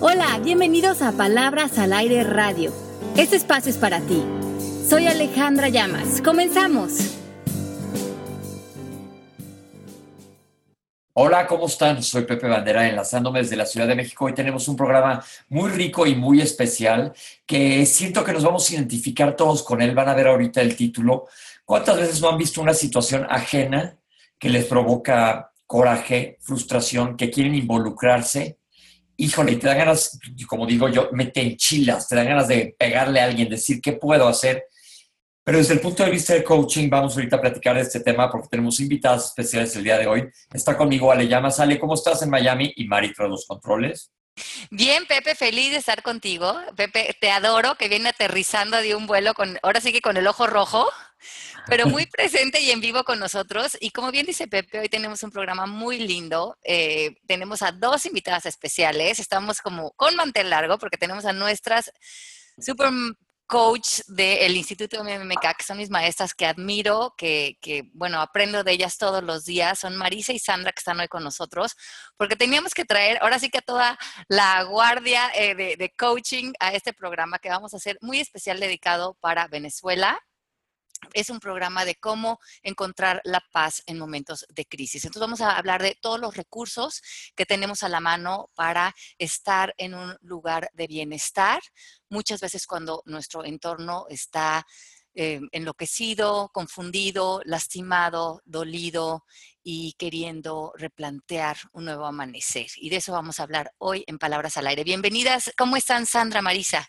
Hola, bienvenidos a Palabras al Aire Radio. Este espacio es para ti. Soy Alejandra Llamas. Comenzamos. Hola, ¿cómo están? Soy Pepe Bandera, enlazándome desde la Ciudad de México. Hoy tenemos un programa muy rico y muy especial que siento que nos vamos a identificar todos con él. Van a ver ahorita el título. ¿Cuántas veces no han visto una situación ajena que les provoca coraje, frustración, que quieren involucrarse? Híjole, te dan ganas, como digo yo, me te enchilas, te dan ganas de pegarle a alguien, decir qué puedo hacer. Pero desde el punto de vista del coaching, vamos ahorita a platicar de este tema porque tenemos invitados especiales el día de hoy. Está conmigo Ale Llamas. Ale, ¿cómo estás en Miami? Y Mari tras los controles. Bien, Pepe, feliz de estar contigo. Pepe, te adoro, que viene aterrizando de un vuelo con, ahora sí que con el ojo rojo, pero muy presente y en vivo con nosotros. Y como bien dice Pepe, hoy tenemos un programa muy lindo. Eh, tenemos a dos invitadas especiales. Estamos como con mantel largo porque tenemos a nuestras super coach del Instituto MMK, que son mis maestras que admiro, que, bueno, aprendo de ellas todos los días. Son Marisa y Sandra que están hoy con nosotros, porque teníamos que traer ahora sí que a toda la guardia eh, de, de coaching a este programa que vamos a hacer muy especial dedicado para Venezuela es un programa de cómo encontrar la paz en momentos de crisis. Entonces vamos a hablar de todos los recursos que tenemos a la mano para estar en un lugar de bienestar. Muchas veces cuando nuestro entorno está eh, enloquecido, confundido, lastimado, dolido y queriendo replantear un nuevo amanecer. Y de eso vamos a hablar hoy en Palabras al Aire. Bienvenidas. ¿Cómo están Sandra, Marisa?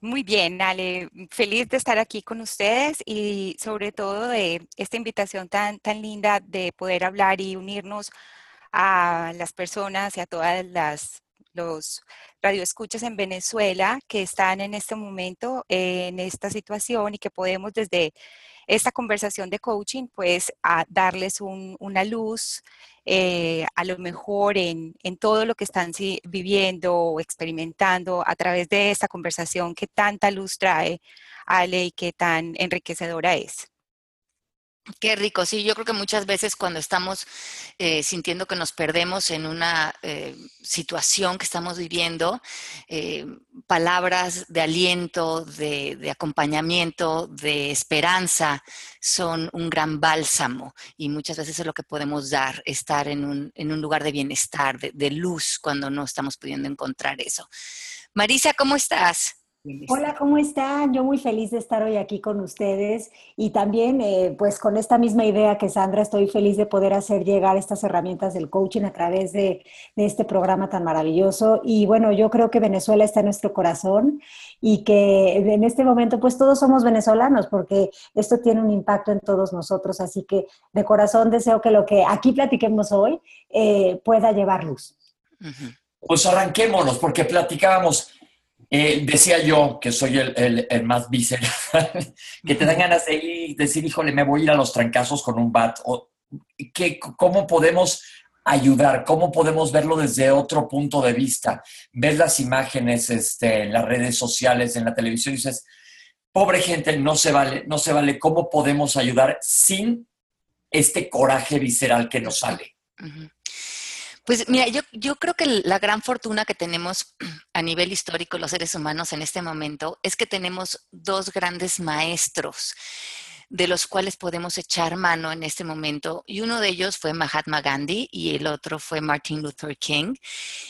Muy bien, Ale, feliz de estar aquí con ustedes y sobre todo de esta invitación tan, tan linda de poder hablar y unirnos a las personas y a todas las los radioescuchas en Venezuela que están en este momento en esta situación y que podemos desde esta conversación de coaching pues a darles una luz eh, a lo mejor en, en, todo lo que están viviendo o experimentando a través de esta conversación que tanta luz trae Ale y que tan enriquecedora es. Qué rico, sí, yo creo que muchas veces cuando estamos eh, sintiendo que nos perdemos en una eh, situación que estamos viviendo, eh, palabras de aliento, de, acompañamiento, de esperanza son un gran bálsamo y muchas veces es lo que podemos dar, estar en un, lugar de bienestar, de luz cuando no estamos pudiendo encontrar eso. Marisa, ¿cómo estás? Hola, ¿cómo están? Yo muy feliz de estar hoy aquí con ustedes y también eh, pues con esta misma idea que Sandra, estoy feliz de poder hacer llegar estas herramientas del coaching a través de, este programa tan maravilloso. Y bueno, yo creo que Venezuela está en nuestro corazón y que en este momento pues todos somos venezolanos porque esto tiene un impacto en todos nosotros. Así que de corazón deseo que lo que aquí platiquemos hoy eh, pueda llevar luz. Pues arranquémonos porque platicábamos eh, decía yo, que soy el, más visceral, que te dan ganas de ir, decir, híjole, me voy a ir a los trancazos con un bat. O, ¿qué, ¿Cómo podemos ayudar? ¿Cómo podemos verlo desde otro punto de vista? Ver las imágenes este, en las redes sociales, en la televisión, y dices, pobre gente, no se vale, no se vale. ¿Cómo podemos ayudar sin este coraje visceral que nos sale? Pues mira, yo, yo creo que la gran fortuna que tenemos a nivel histórico los seres humanos en este momento es que tenemos dos grandes maestros de los cuales podemos echar mano en este momento. Y uno de ellos fue Mahatma Gandhi y el otro fue Martin Luther King.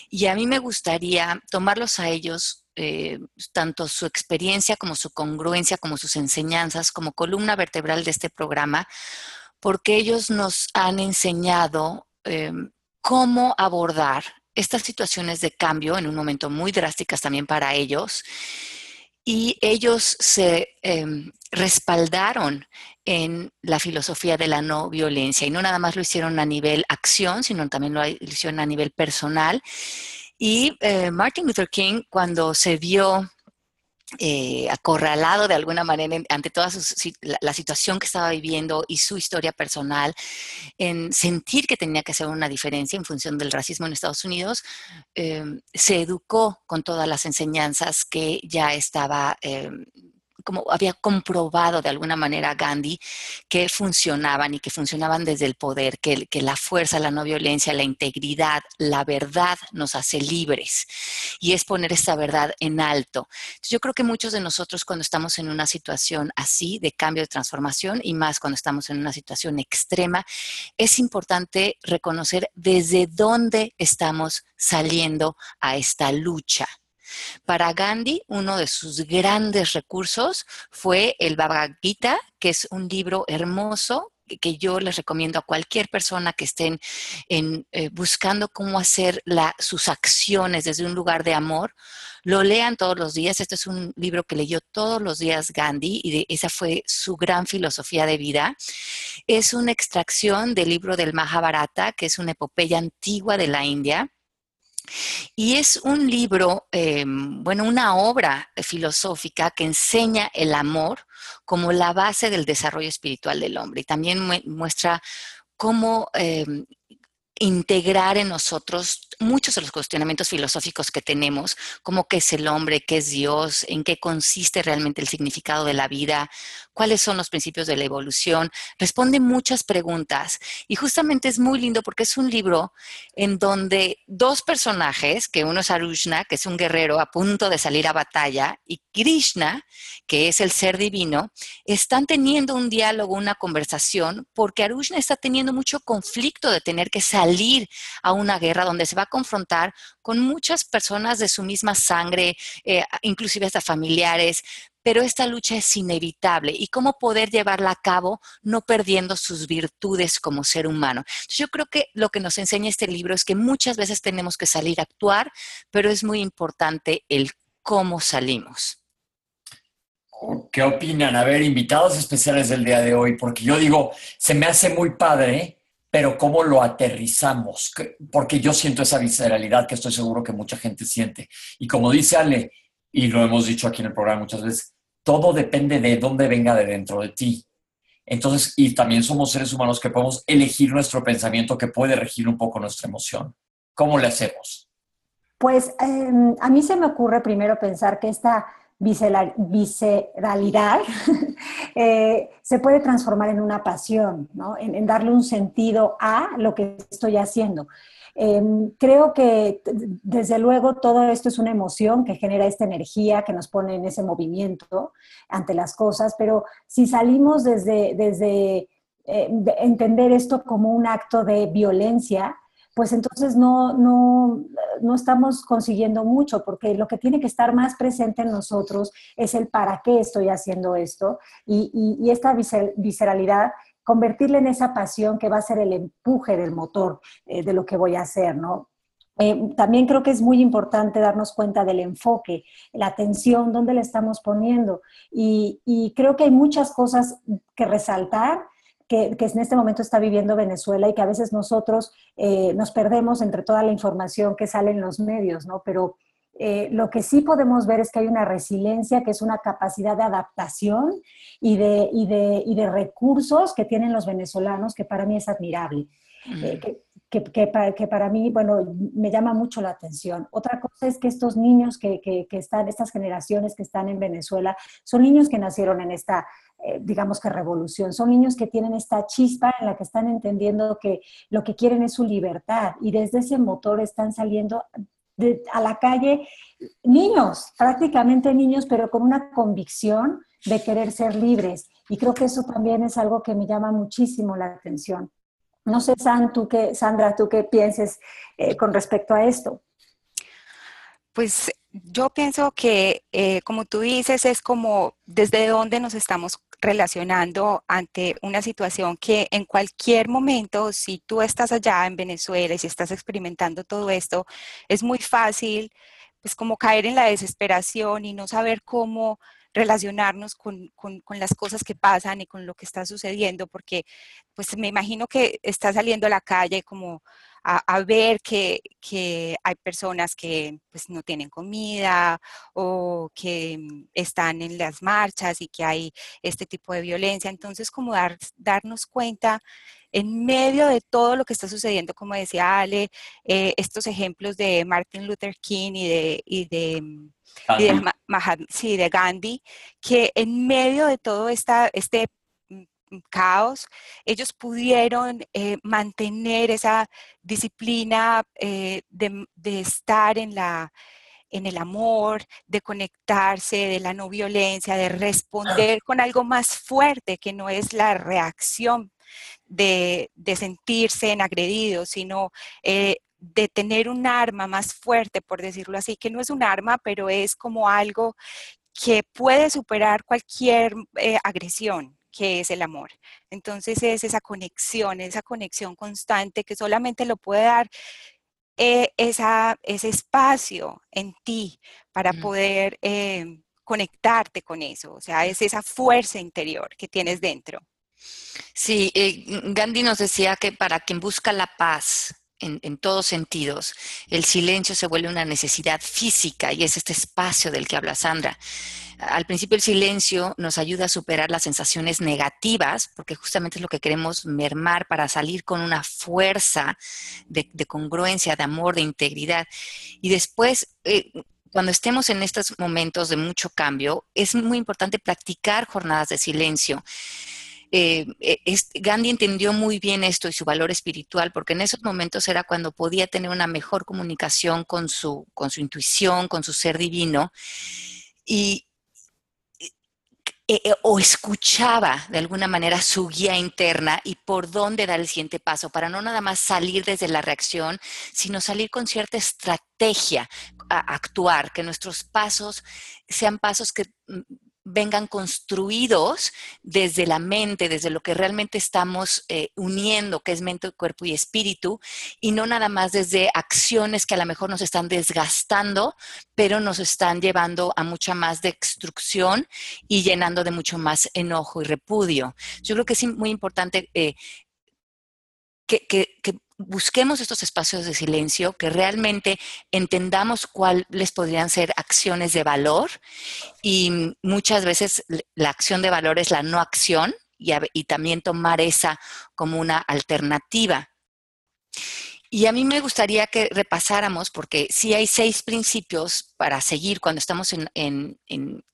Y a mí me gustaría tomarlos a ellos, eh, tanto su experiencia como su congruencia, como sus enseñanzas, como columna vertebral de este programa, porque ellos nos han enseñado em, cómo abordar estas situaciones de cambio en un momento muy drásticas también para ellos. Y ellos se em, respaldaron en la filosofía de la no violencia y no nada más lo hicieron a nivel acción, sino también lo hicieron a nivel personal. Y eh, Martin Luther King, cuando se vio eh, acorralado de alguna manera ante toda la, situación que estaba viviendo y su historia personal, en sentir que tenía que hacer una diferencia en función del racismo en Estados Unidos, eh, se educó con todas las enseñanzas que ya estaba eh, como había comprobado de alguna manera Gandhi que funcionaban y que funcionaban desde el poder, que, que la fuerza, la no violencia, la integridad, la verdad nos hace libres. Y es poner esta verdad en alto. yo creo que muchos de nosotros cuando estamos en una situación así de cambio de transformación y más cuando estamos en una situación extrema, es importante reconocer desde dónde estamos saliendo a esta lucha. Para Gandhi, uno de sus grandes recursos fue el Bhagavad Gita, que es un libro hermoso que yo les recomiendo a cualquier persona que estén en, eh, buscando cómo hacer sus acciones desde un lugar de amor, lo lean todos los días. Este es un libro que leyó todos los días Gandhi y esa fue su gran filosofía de vida. Es una extracción del libro del Mahabharata, que es una epopeya antigua de la India y es un libro, em, bueno, una obra filosófica que enseña el amor como la base del desarrollo espiritual del hombre y también muestra cómo em, integrar en nosotros muchos de los cuestionamientos filosóficos que tenemos, como qué es el hombre, qué es Dios, en qué consiste realmente el significado de la vida, cuáles son los principios de la evolución. Responde muchas preguntas y justamente es muy lindo porque es un libro en donde dos personajes, que uno es Arushna, que es un guerrero a punto de salir a batalla, y Krishna, que es el ser divino, están teniendo un diálogo, una conversación, porque Arushna está teniendo mucho conflicto de tener que salir a una guerra donde se va confrontar con muchas personas de su misma sangre, eh, inclusive hasta familiares, pero esta lucha es inevitable y cómo poder llevarla a cabo no perdiendo sus virtudes como ser humano. Yo creo que lo que nos enseña este libro es que muchas veces tenemos que salir a actuar, pero es muy importante el cómo salimos. ¿Qué opinan? A ver, invitados especiales del día de hoy, porque yo digo, se me hace muy padre pero cómo lo aterrizamos, porque yo siento esa visceralidad que estoy seguro que mucha gente siente. Y como dice Ale, y lo hemos dicho aquí en el programa muchas veces, todo depende de dónde venga de dentro de ti. Entonces, y también somos seres humanos que podemos elegir nuestro pensamiento que puede regir un poco nuestra emoción. ¿Cómo le hacemos? Pues em, a mí se me ocurre primero pensar que esta visceralidad eh, se puede transformar en una pasión, ¿no? en, darle un sentido a lo que estoy haciendo. Em, creo que desde luego todo esto es una emoción que genera esta energía que nos pone en ese movimiento ante las cosas, pero si salimos desde, desde eh, entender esto como un acto de violencia, pues entonces no, no, no, estamos consiguiendo mucho, porque lo que tiene que estar más presente en nosotros es el para qué estoy haciendo esto y, esta visceralidad, convertirla en esa pasión que va a ser el empuje del motor eh, de lo que voy a hacer, ¿no? Eh, también creo que es muy importante darnos cuenta del enfoque, la atención, dónde le estamos poniendo. Y creo que hay muchas cosas que resaltar que, en este momento está viviendo Venezuela y que a veces nosotros eh, nos perdemos entre toda la información que sale en los medios, ¿no? Pero eh, lo que sí podemos ver es que hay una resiliencia, que es una capacidad de adaptación y de, y de, y de recursos que tienen los venezolanos, que para mí es admirable. Eh, que, que, para, que, para, mí, bueno, me llama mucho la atención. Otra cosa es que estos niños que, que, están, estas generaciones que están en Venezuela, son niños que nacieron en esta eh, digamos que revolución. Son niños que tienen esta chispa en la que están entendiendo que lo que quieren es su libertad y desde ese motor están saliendo a la calle niños, prácticamente niños, pero con una convicción de querer ser libres. Y creo que eso también es algo que me llama muchísimo la atención. No sé, tú qué, Sandra, tú qué pienses eh, con respecto a esto. Pues yo pienso que, eh, como tú dices, es como desde dónde nos estamos relacionando ante una situación que en cualquier momento, si tú estás allá en Venezuela y si estás experimentando todo esto, es muy fácil, pues como caer en la desesperación y no saber cómo relacionarnos con, con, con, las cosas que pasan y con lo que está sucediendo, porque pues me imagino que está saliendo a la calle como a, ver que, que, hay personas que pues no tienen comida o que mm, están en las marchas y que hay este tipo de violencia. Entonces, como dar, darnos cuenta en medio de todo lo que está sucediendo, como decía Ale, eh, estos ejemplos de Martin Luther King y de, y de mm, y de, sí, de Gandhi, que en medio de todo esta, este caos, ellos pudieron eh, mantener esa disciplina eh, de, de, estar en la en el amor, de conectarse, de la no violencia, de responder con algo más fuerte que no es la reacción de, de sentirse en agredido, sino eh, de tener un arma más fuerte, por decirlo así, que no es un arma, pero es como algo que puede superar cualquier eh, agresión que es el amor. Entonces es esa conexión, esa conexión constante que solamente lo puede dar eh, esa, ese espacio en ti para poder eh, conectarte con eso. O sea, es esa fuerza interior que tienes dentro. Sí, eh, Gandhi nos decía que para quien busca la paz, en, en, todos sentidos. El silencio se vuelve una necesidad física y es este espacio del que habla Sandra al principio el silencio nos ayuda a superar las sensaciones negativas, porque justamente es lo que queremos mermar para salir con una fuerza de, congruencia, de amor, de integridad. Y después, eh, cuando estemos en estos momentos de mucho cambio, es muy importante practicar jornadas de silencio. Eh, eh, Gandhi entendió muy bien esto y su valor espiritual, porque en esos momentos era cuando podía tener una mejor comunicación con su, con su intuición, con su ser divino. Y, eh, o escuchaba de alguna manera su guía interna y por dónde dar el siguiente paso, para no nada más salir desde la reacción, sino salir con cierta estrategia a actuar, que nuestros pasos sean pasos que mm, vengan construidos desde la mente, desde lo que realmente estamos eh, uniendo, que es mente, cuerpo y espíritu, y no nada más desde acciones que a lo mejor nos están desgastando, pero nos están llevando a mucha más destrucción y llenando de mucho más enojo y repudio. Yo creo que es muy importante eh, que, que busquemos estos espacios de silencio, que realmente entendamos cuáles podrían ser acciones de valor y muchas veces la acción de valor es la no acción y, también tomar esa como una alternativa. Y a mí me gustaría que repasáramos, porque sí hay seis principios para seguir cuando estamos en,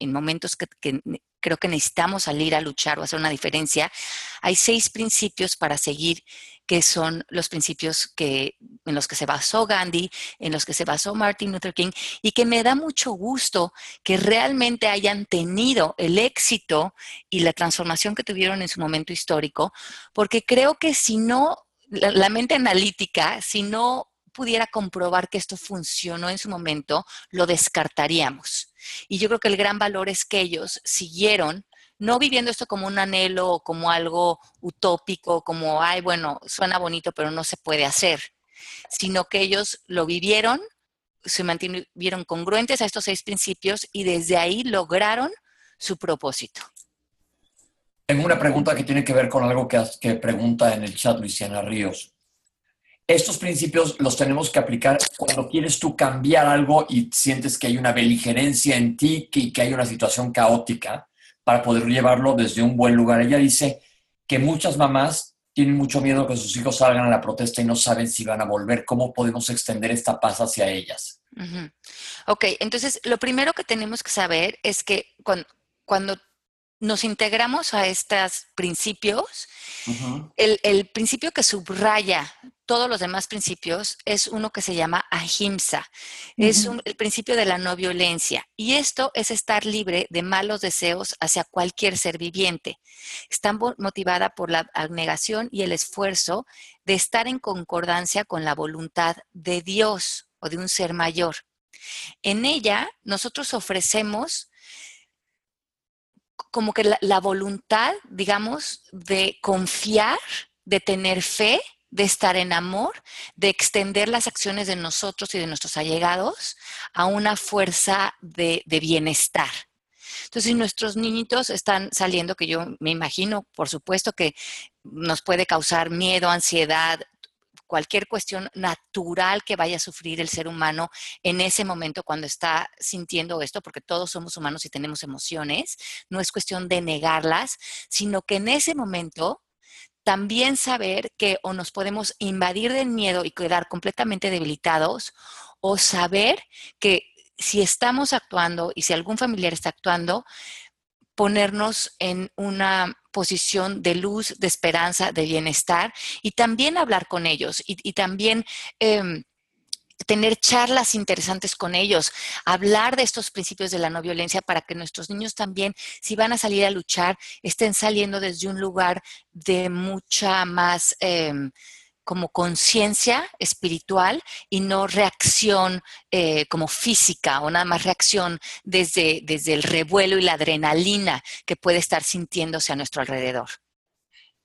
momentos que, que, creo que necesitamos salir a luchar o hacer una diferencia. Hay seis principios para seguir que son los principios que, en los que se basó Gandhi, en los que se basó Martin Luther King, y que me da mucho gusto que realmente hayan tenido el éxito y la transformación que tuvieron en su momento histórico, porque creo que si no, la, la mente analítica, si no pudiera comprobar que esto funcionó en su momento, lo descartaríamos. Y yo creo que el gran valor es que ellos siguieron no viviendo esto como un anhelo o como algo utópico, como, ay, bueno, suena bonito, pero no se puede hacer, sino que ellos lo vivieron, se mantuvieron congruentes a estos seis principios y desde ahí lograron su propósito. Tengo una pregunta que tiene que ver con algo que, que pregunta en el chat Luciana Ríos. Estos principios los tenemos que aplicar cuando quieres tú cambiar algo y sientes que hay una beligerencia en ti, y que hay una situación caótica para poder llevarlo desde un buen lugar. Ella dice que muchas mamás tienen mucho miedo que sus hijos salgan a la protesta y no saben si van a volver. ¿Cómo podemos extender esta paz hacia ellas? Ok, entonces lo primero que tenemos que saber es que cuando, cuando nos integramos a estos principios, el, principio que subraya todos los demás principios es uno que se llama ahimsa, es el principio de la no violencia. Y esto es estar libre de malos deseos hacia cualquier ser viviente. Está motivada por la abnegación y el esfuerzo de estar en concordancia con la voluntad de Dios o de un ser mayor. En ella nosotros ofrecemos como que la, voluntad, digamos, de confiar, de tener fe, de estar en amor, de extender las acciones de nosotros y de nuestros allegados a una fuerza de, bienestar. Entonces, si nuestros niñitos están saliendo, que yo me imagino, por supuesto, que nos puede causar miedo, ansiedad, cualquier cuestión natural que vaya a sufrir el ser humano en ese momento cuando está sintiendo esto, porque todos somos humanos y tenemos emociones, no es cuestión de negarlas, sino que en ese momento también saber que o nos podemos invadir del miedo y quedar completamente debilitados, o saber que si estamos actuando y si algún familiar está actuando, ponernos en una posición de luz, de esperanza, de bienestar y también hablar con ellos y, también... Em, tener charlas interesantes con ellos, hablar de estos principios de la no violencia para que nuestros niños también, si van a salir a luchar, estén saliendo desde un lugar de mucha más em, como conciencia espiritual y no reacción eh, como física o nada más reacción desde, desde el revuelo y la adrenalina que puede estar sintiéndose a nuestro alrededor.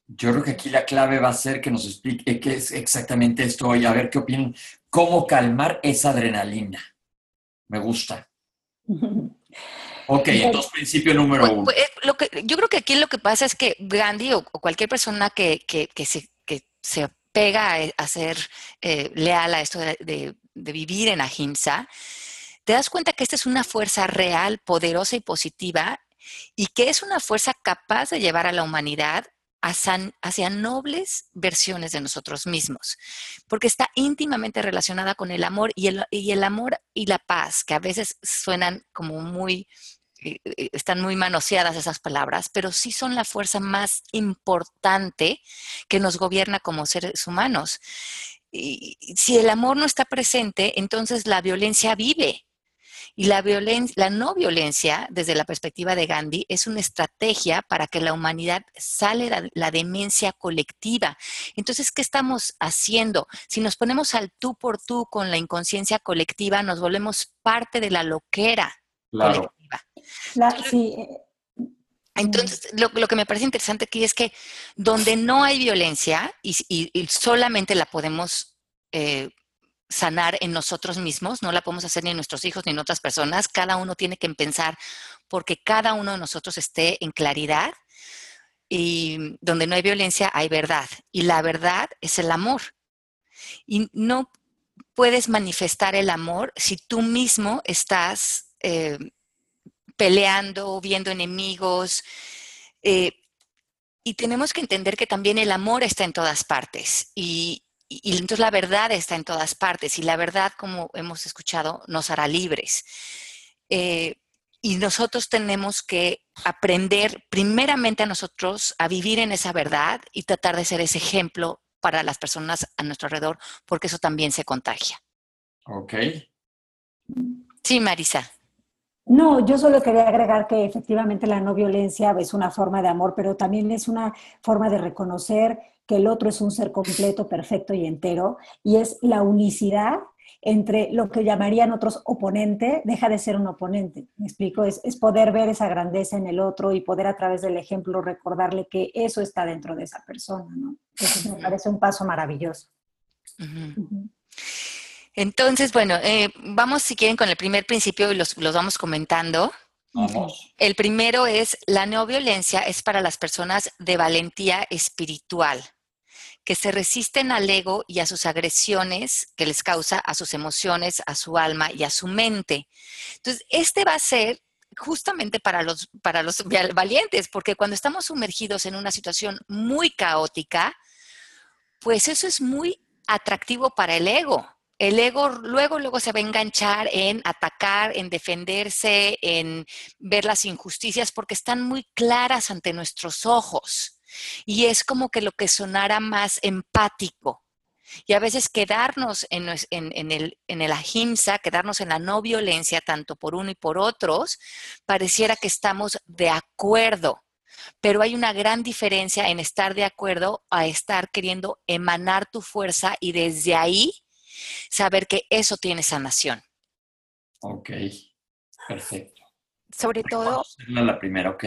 Yo creo que aquí la clave va a ser que nos explique qué es exactamente esto y a ver qué opinan, cómo calmar esa adrenalina. Me gusta. Ok, entonces principio número uno. Pues, lo que, yo creo que aquí lo que pasa es que Gandhi o, cualquier persona que, que, que, se, que se pega a, ser eh, leal a esto de, vivir en ahimsa, te das cuenta que esta es una fuerza real, poderosa y positiva y que es una fuerza capaz de llevar a la humanidad hacia, hacia, nobles versiones de nosotros mismos, porque está íntimamente relacionada con el amor y el, y el amor y la paz, que a veces suenan como muy eh, eh, están muy manoseadas esas palabras, pero sí son la fuerza más importante que nos gobierna como seres humanos. Y si el amor no está presente, entonces la violencia vive. Y la, violencia, la no violencia, desde la perspectiva de Gandhi, es una estrategia para que la humanidad sale de la demencia colectiva. Entonces, ¿qué estamos haciendo? Si nos ponemos al tú por tú con la inconsciencia colectiva, nos volvemos parte de la loquera claro. Eh, Entonces, lo, que me parece interesante aquí es que donde no hay violencia y, solamente la podemos eh, sanar en nosotros mismos, no la podemos hacer ni en nuestros hijos ni en otras personas, cada uno tiene que pensar porque cada uno de nosotros esté en claridad y donde no hay violencia hay verdad y la verdad es el amor. Y no puedes manifestar el amor si tú mismo estás eh, peleando, viendo enemigos. Eh, y tenemos que entender que también el amor está en todas partes y, entonces la verdad está en todas partes y la verdad, como hemos escuchado, nos hará libres. Eh, y nosotros tenemos que aprender primeramente a nosotros a vivir en esa verdad y tratar de ser ese ejemplo para las personas a nuestro alrededor, porque eso también se contagia. Ok. Sí, Marisa. No, yo solo quería agregar que efectivamente la no violencia es una forma de amor, pero también es una forma de reconocer que el otro es un ser completo, perfecto y entero, y es la unicidad entre lo que llamarían otros oponente, deja de ser un oponente. Me explico, es, poder ver esa grandeza en el otro y poder a través del ejemplo recordarle que eso está dentro de esa persona, ¿no? Eso me parece un paso maravilloso. Entonces, bueno, eh, vamos si quieren con el primer principio y los, vamos comentando. El primero es la no violencia es para las personas de valentía espiritual, que se resisten al ego y a sus agresiones que les causa a sus emociones, a su alma y a su mente. Entonces, este va a ser justamente para los, para los valientes, porque cuando estamos sumergidos en una situación muy caótica, pues eso es muy atractivo para el ego el ego luego, luego se va a enganchar en atacar, en defenderse, en ver las injusticias, porque están muy claras ante nuestros ojos. Y es como que lo que sonara más empático. Y a veces quedarnos en, el, en el ahimsa, quedarnos en la no violencia, tanto por uno y por otros, pareciera que estamos de acuerdo. Pero hay una gran diferencia en estar de acuerdo a estar queriendo emanar tu fuerza y desde ahí saber que eso tiene sanación. Ok, perfecto. Sobre todo... La primera, ok.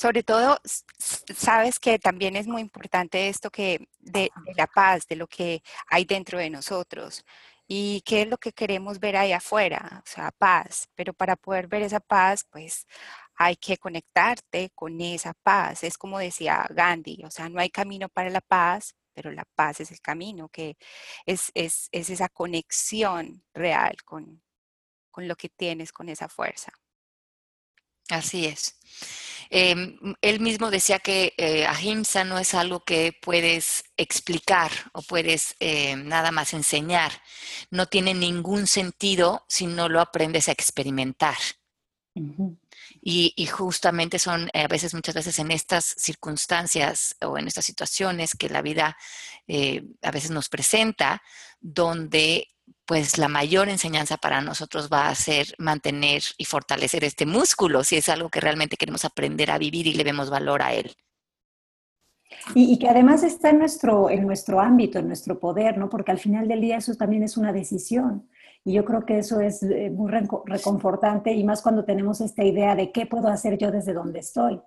Sobre todo, sabes que también es muy importante esto que de, la paz, de lo que hay dentro de nosotros y qué es lo que queremos ver ahí afuera, o sea, paz. Pero para poder ver esa paz, pues hay que conectarte con esa paz. Es como decía Gandhi, o sea, no hay camino para la paz, pero la paz es el camino, que es, esa conexión real con, lo que tienes, con esa fuerza. Así es. Em, él mismo decía que eh, ahimsa no es algo que puedes explicar o puedes eh, nada más enseñar. No tiene ningún sentido si no lo aprendes a experimentar. y, justamente son eh, a veces, muchas veces en estas circunstancias o en estas situaciones que la vida a veces nos presenta, donde pues la mayor enseñanza para nosotros va a ser mantener y fortalecer este músculo, si es algo que realmente queremos aprender a vivir y le vemos valor a él. Y, que además está en nuestro, en nuestro ámbito, en nuestro poder, ¿no? Porque al final del día eso también es una decisión. Y yo creo que eso es eh, muy reconfortante y más cuando tenemos esta idea de qué puedo hacer yo desde donde estoy.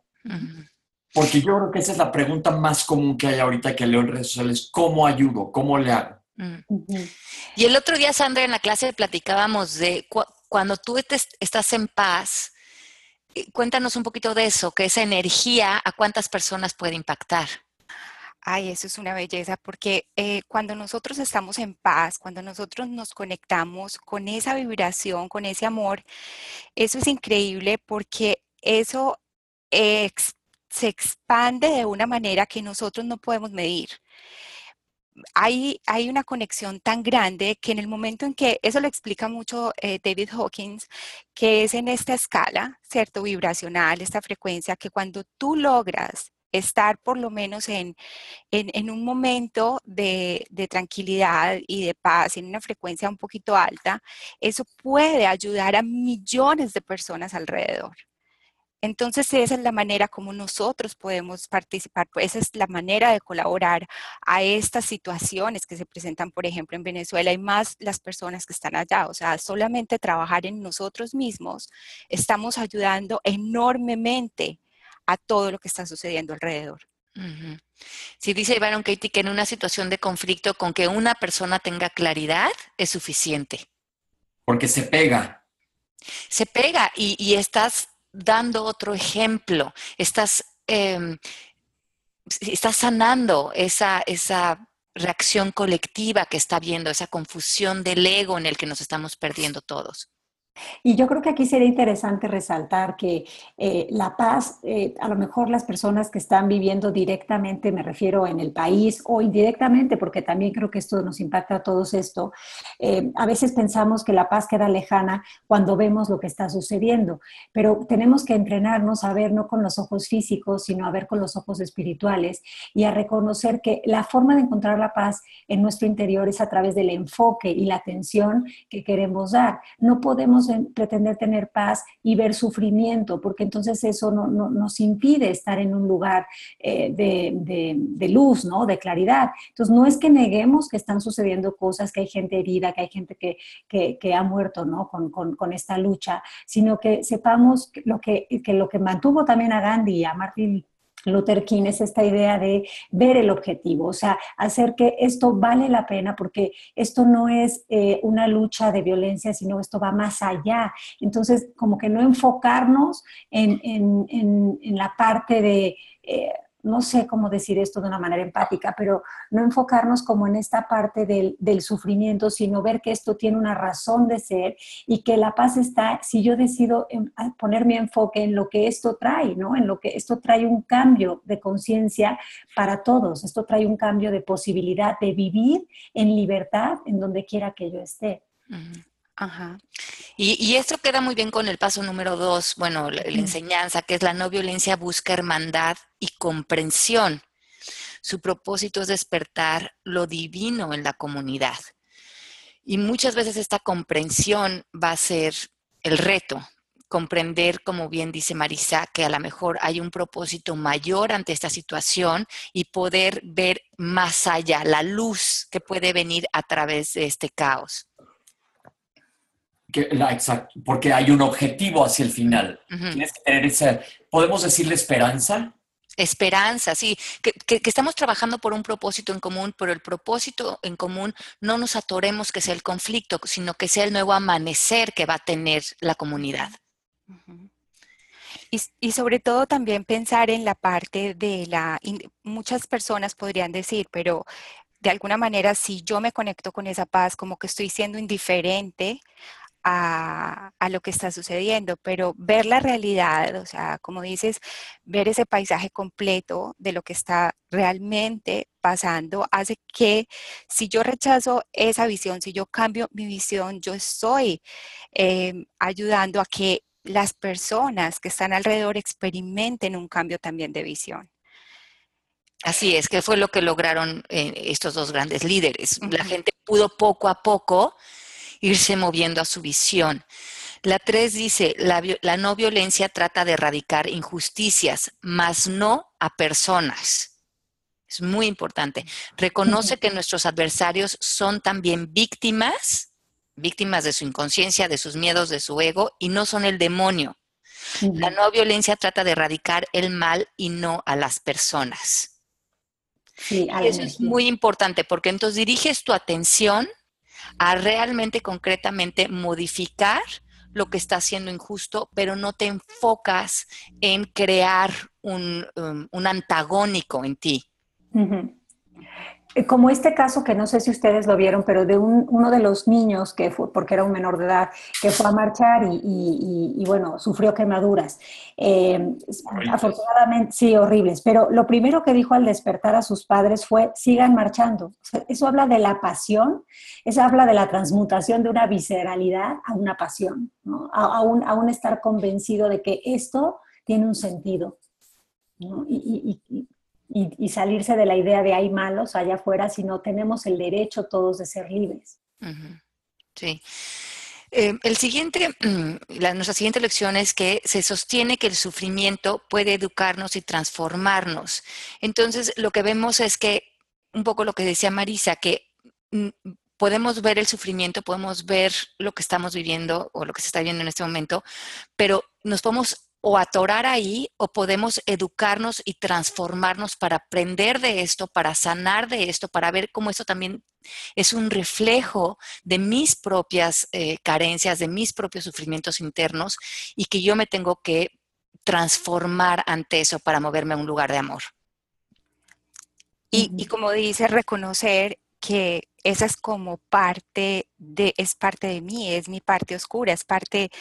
Porque yo creo que esa es la pregunta más común que hay ahorita que leo en redes sociales. ¿Cómo ayudo? ¿Cómo le hago? Mm. Y el otro día, Sandra, en la clase platicábamos de cuando tú estás en paz, eh, cuéntanos un poquito de eso, que esa energía a cuántas personas puede impactar. Ay, eso es una belleza, porque eh, cuando nosotros estamos en paz, cuando nosotros nos conectamos con esa vibración, con ese amor, eso es increíble porque eso se expande de una manera que nosotros no podemos medir hay, una conexión tan grande que en el momento en que, eso lo explica mucho eh, David Hawkins, que es en esta escala, ¿cierto? Vibracional, esta frecuencia, que cuando tú logras estar por lo menos en, un momento de, tranquilidad y de paz, en una frecuencia un poquito alta, eso puede ayudar a millones de personas alrededor. Entonces, esa es la manera como nosotros podemos participar, pues, esa es la manera de colaborar a estas situaciones que se presentan, por ejemplo, en Venezuela y más las personas que están allá. O sea, solamente trabajar en nosotros mismos, estamos ayudando enormemente a todo lo que está sucediendo alrededor. Si dice Byron Katie que en una situación de conflicto con que una persona tenga claridad es suficiente. Porque se pega. Se pega y, y estás dando otro ejemplo, estás, em, estás sanando esa, esa reacción colectiva que está viendo, esa confusión del ego en el que nos estamos perdiendo todos. Y yo creo que aquí sería interesante resaltar que eh, la paz, eh, a lo mejor las personas que están viviendo directamente, me refiero en el país o indirectamente, porque también creo que esto nos impacta a todos esto, eh, a veces pensamos que la paz queda lejana cuando vemos lo que está sucediendo, pero tenemos que entrenarnos a ver no con los ojos físicos, sino a ver con los ojos espirituales y a reconocer que la forma de encontrar la paz en nuestro interior es a través del enfoque y la atención que queremos dar. No podemos pretender tener paz y ver sufrimiento, porque entonces eso no, nos impide estar en un lugar eh, de, luz, ¿no? De claridad. Entonces, no es que neguemos que están sucediendo cosas, que hay gente herida, que hay gente que, que, ha muerto, ¿no? Con, con, esta lucha, sino que sepamos lo que, que lo que mantuvo también a Gandhi y a Martin Luther King es esta idea de ver el objetivo, o sea, hacer que esto vale la pena porque esto no es eh, una lucha de violencia, sino esto va más allá. Entonces, como que no enfocarnos en, la parte de... Eh, no sé cómo decir esto de una manera empática, pero no enfocarnos como en esta parte del, sufrimiento, sino ver que esto tiene una razón de ser y que la paz está, si yo decido poner mi enfoque en lo que esto trae, ¿no? En lo que esto trae un cambio de conciencia para todos, esto trae un cambio de posibilidad de vivir en libertad en donde quiera que yo esté. Ajá. Y, esto queda muy bien con el paso número dos, bueno, la, enseñanza, que es la no violencia busca hermandad y comprensión. Su propósito es despertar lo divino en la comunidad. Y muchas veces esta comprensión va a ser el reto, comprender, como bien dice Marisa, que a lo mejor hay un propósito mayor ante esta situación y poder ver más allá, la luz que puede venir a través de este caos exacto, porque hay un objetivo hacia el final. Tienes que tener esa, ¿podemos decirle esperanza? Esperanza, sí, que, estamos trabajando por un propósito en común, pero el propósito en común no nos atoremos que sea el conflicto, sino que sea el nuevo amanecer que va a tener la comunidad. y, y, sobre todo también pensar en la parte de la, muchas personas podrían decir, pero de alguna manera si yo me conecto con esa paz, como que estoy siendo indiferente a, lo que está sucediendo, pero ver la realidad, o sea, como dices, ver ese paisaje completo de lo que está realmente pasando, hace que si yo rechazo esa visión, si yo cambio mi visión, yo estoy em, ayudando a que las personas que están alrededor experimenten un cambio también de visión. Así es, que fue lo que lograron eh, estos dos grandes líderes. La gente pudo poco a poco irse moviendo a su visión. La 3 dice, la, no violencia trata de erradicar injusticias, mas no a personas. Es muy importante. Reconoce que nuestros adversarios son también víctimas, víctimas de su inconsciencia, de sus miedos, de su ego, y no son el demonio. La no violencia trata de erradicar el mal y no a las personas. y eso es muy importante porque entonces diriges tu atención a realmente concretamente modificar lo que está siendo injusto, pero no te enfocas en crear un, um, antagónico en ti. Como este caso que no sé si ustedes lo vieron, pero de uno de los niños que fue, porque era un menor de edad, que fue a marchar y, bueno, sufrió quemaduras. Eh, afortunadamente, sí, horribles, pero lo primero que dijo al despertar a sus padres fue, sigan marchando. eso habla de la pasión, eso habla de la transmutación de una visceralidad a una pasión, ¿no? a, un, estar convencido de que esto tiene un sentido. ¿no? y, y, salirse de la idea de hay malos allá afuera, sino tenemos el derecho todos de ser libres. Sí. Eh, el siguiente, la, nuestra siguiente lección es que se sostiene que el sufrimiento puede educarnos y transformarnos. Entonces, lo que vemos es que, un poco lo que decía Marisa, que mm, podemos ver el sufrimiento, podemos ver lo que estamos viviendo o lo que se está viendo en este momento, pero nos podemos o atorar ahí o podemos educarnos y transformarnos para aprender de esto, para sanar de esto, para ver cómo esto también es un reflejo de mis propias eh, carencias, de mis propios sufrimientos internos y que yo me tengo que transformar ante eso para moverme a un lugar de amor. Y, y como dice, reconocer que esa es como parte de, es parte de mí, es mi parte oscura, es parte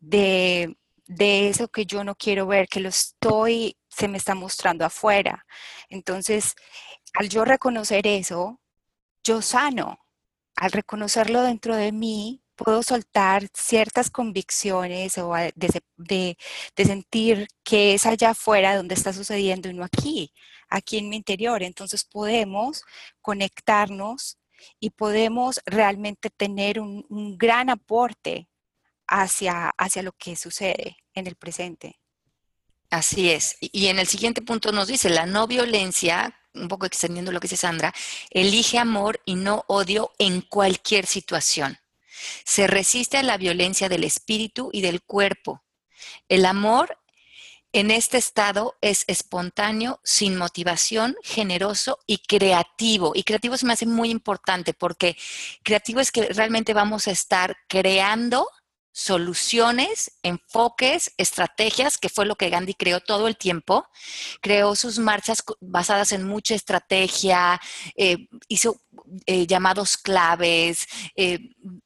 de de eso que yo no quiero ver, que lo estoy, se me está mostrando afuera. Entonces, al yo reconocer eso, yo sano. Al reconocerlo dentro de mí, puedo soltar ciertas convicciones o de, sentir que es allá afuera donde está sucediendo y no aquí, aquí en mi interior. Entonces podemos conectarnos y podemos realmente tener un gran aporte hacia, hacia lo que sucede en el presente. Así es. Y en el siguiente punto nos dice, la no violencia, un poco extendiendo lo que dice Sandra, elige amor y no odio en cualquier situación. Se resiste a la violencia del espíritu y del cuerpo. El amor en este estado es espontáneo, sin motivación, generoso y creativo. Y creativo se me hace muy importante porque creativo es que realmente vamos a estar creando soluciones, enfoques, estrategias, que fue lo que Gandhi creó todo el tiempo. Creó sus marchas basadas en mucha estrategia, eh, hizo eh, llamados claves, eh,